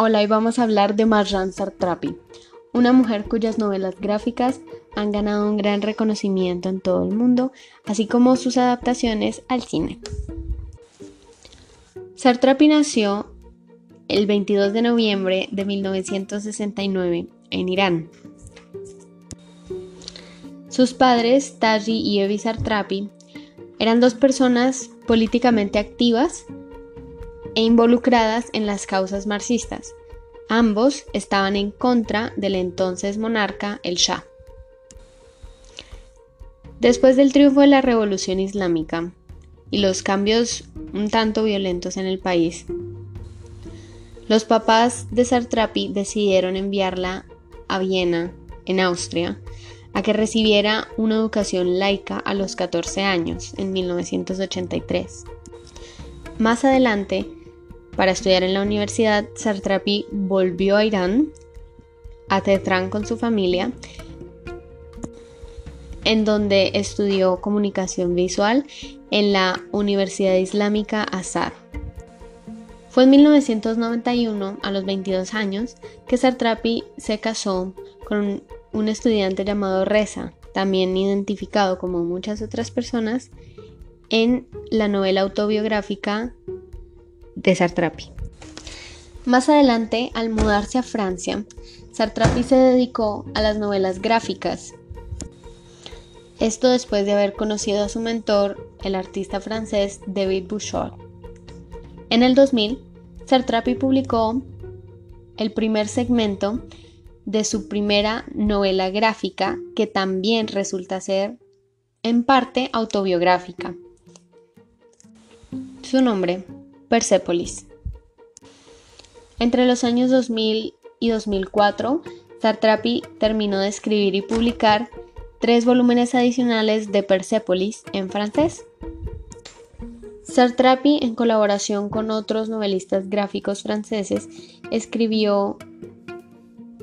Hola, hoy vamos a hablar de Marjan Sartrapi, una mujer cuyas novelas gráficas han ganado un gran reconocimiento en todo el mundo, así como sus adaptaciones al cine. Sartrapi nació el 22 de noviembre de 1969 en Irán. Sus padres, Taji y Evi Sartrapi, eran dos personas políticamente activas e involucradas en las causas marxistas. Ambos estaban en contra del entonces monarca, el Shah. Después del triunfo de la Revolución Islámica y los cambios un tanto violentos en el país, los papás de Sartrapi decidieron enviarla a Viena, en Austria, a que recibiera una educación laica a los 14 años, en 1983. Más adelante, para estudiar en la universidad, Sartrapi volvió a Irán, a Teherán con su familia, en donde estudió comunicación visual en la Universidad Islámica Azad. Fue en 1991, a los 22 años, que Sartrapi se casó con un estudiante llamado Reza, también identificado como muchas otras personas en la novela autobiográfica de Sartrapi. Más adelante, al mudarse a Francia, Sartrapi se dedicó a las novelas gráficas. Esto después de haber conocido a su mentor, el artista francés David Bouchard. En el 2000, Sartrapi publicó el primer segmento de su primera novela gráfica, que también resulta ser en parte autobiográfica. Su nombre, Persepolis. Entre los años 2000 y 2004, Sartrapi terminó de escribir y publicar tres volúmenes adicionales de Persepolis en francés. Sartrapi, en colaboración con otros novelistas gráficos franceses, escribió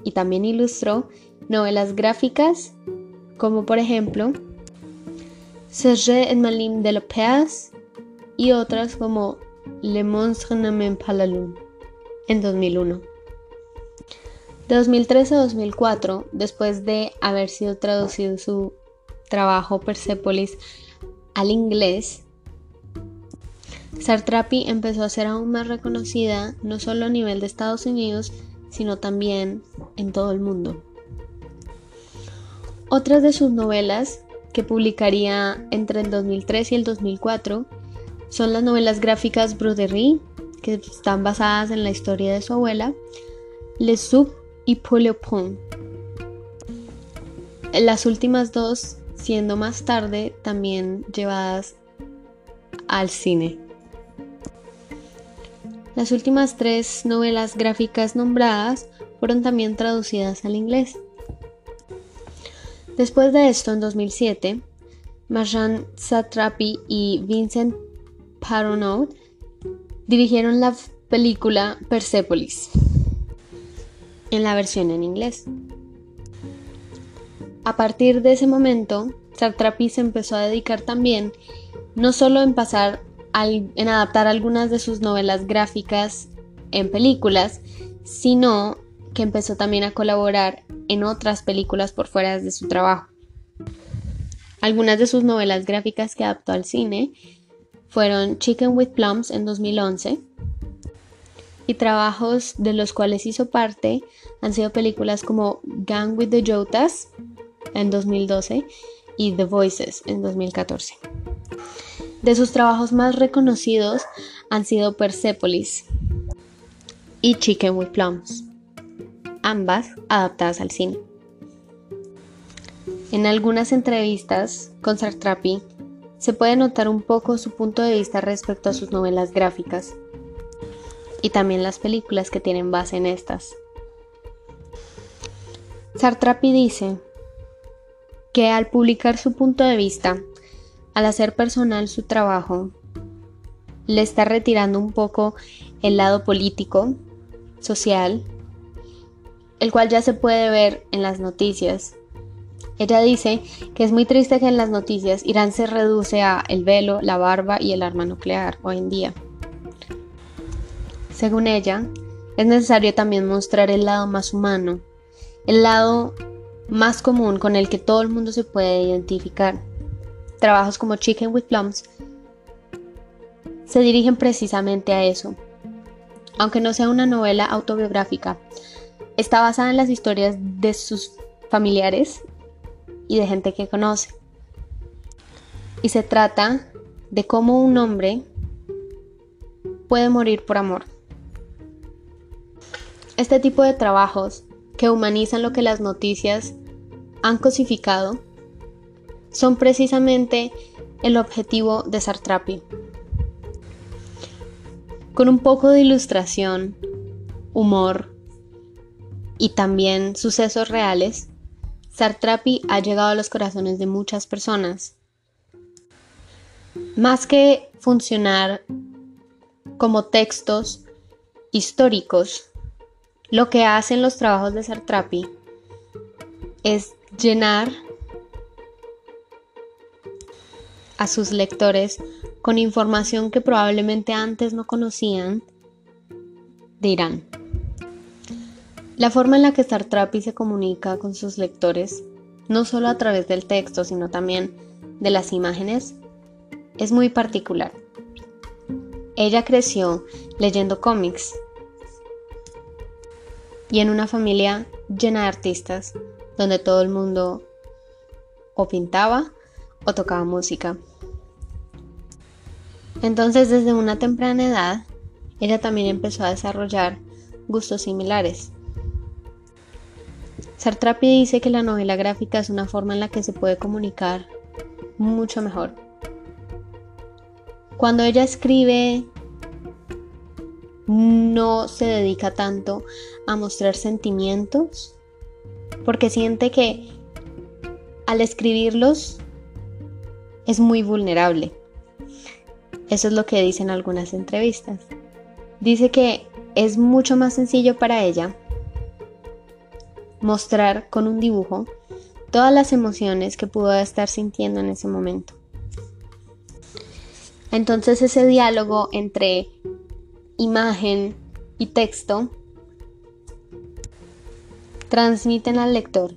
y también ilustró novelas gráficas como por ejemplo Serge et Malim de la Paz y otras como le Monstre ne pas la lune en 2001. De 2013 a 2004, después de haber sido traducido su trabajo Persepolis al inglés, Sartrapi empezó a ser aún más reconocida no solo a nivel de Estados Unidos, sino también en todo el mundo. Otras de sus novelas que publicaría entre el 2003 y el 2004 son las novelas gráficas Broderie, que están basadas en la historia de su abuela, Les Soup y Pont. Las últimas dos siendo más tarde también llevadas al cine. Las últimas tres novelas gráficas nombradas fueron también traducidas al inglés. Después de esto, en 2007, Marjan Satrapi y Vincent Paronot dirigieron la película Persepolis en la versión en inglés. A partir de ese momento, Satrapi se empezó a dedicar también no solo en pasar en adaptar algunas de sus novelas gráficas en películas, sino que empezó también a colaborar en otras películas por fuera de su trabajo. Algunas de sus novelas gráficas que adaptó al cine fueron Chicken with Plums en 2011 y trabajos de los cuales hizo parte han sido películas como Gang with the Jotas en 2012 y The Voices en 2014. De sus trabajos más reconocidos han sido Persepolis y Chicken with Plums, ambas adaptadas al cine. En algunas entrevistas con Sartrapi se puede notar un poco su punto de vista respecto a sus novelas gráficas y también las películas que tienen base en estas. Sartrapi dice que al publicar su punto de vista, al hacer personal su trabajo, le está retirando un poco el lado político, social, el cual ya se puede ver en las noticias ella dice que es muy triste que en las noticias Irán se reduce a el velo, la barba y el arma nuclear hoy en día. Según ella, es necesario también mostrar el lado más humano, el lado más común con el que todo el mundo se puede identificar. Trabajos como Chicken with Plums se dirigen precisamente a eso. Aunque no sea una novela autobiográfica, está basada en las historias de sus familiares y de gente que conoce. Y se trata de cómo un hombre puede morir por amor. Este tipo de trabajos que humanizan lo que las noticias han cosificado son precisamente el objetivo de Sartrapi. Con un poco de ilustración, humor y también sucesos reales, Sartrapi ha llegado a los corazones de muchas personas. Más que funcionar como textos históricos, lo que hacen los trabajos de Sartrapi es llenar a sus lectores con información que probablemente antes no conocían de Irán. La forma en la que Sartrapi se comunica con sus lectores, no solo a través del texto, sino también de las imágenes, es muy particular. Ella creció leyendo cómics y en una familia llena de artistas, donde todo el mundo o pintaba o tocaba música. Entonces desde una temprana edad, ella también empezó a desarrollar gustos similares. Sartrapi dice que la novela gráfica es una forma en la que se puede comunicar mucho mejor. Cuando ella escribe, no se dedica tanto a mostrar sentimientos, porque siente que al escribirlos es muy vulnerable. Eso es lo que dice en algunas entrevistas. Dice que es mucho más sencillo para ella mostrar con un dibujo todas las emociones que pudo estar sintiendo en ese momento. Entonces ese diálogo entre imagen y texto transmiten al lector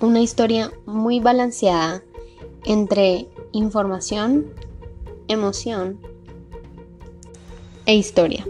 una historia muy balanceada entre información, emoción e historia.